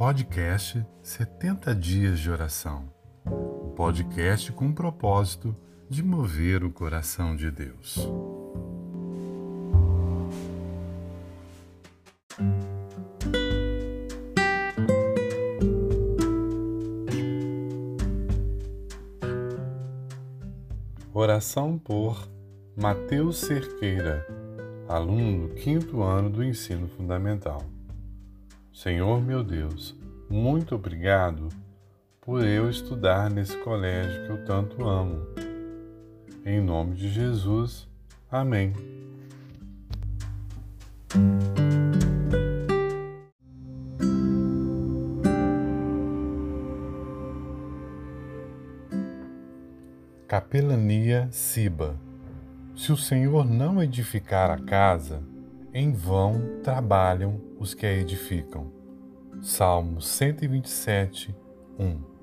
podcast 70 Dias de Oração. O podcast com o propósito de mover o coração de Deus. Oração por Mateus Cerqueira, aluno do quinto ano do ensino fundamental. Senhor meu Deus, muito obrigado por eu estudar nesse colégio que eu tanto amo. Em nome de Jesus, amém. Capelania Siba. Se o Senhor não edificar a casa, em vão trabalham os que a edificam. Salmo 127, 1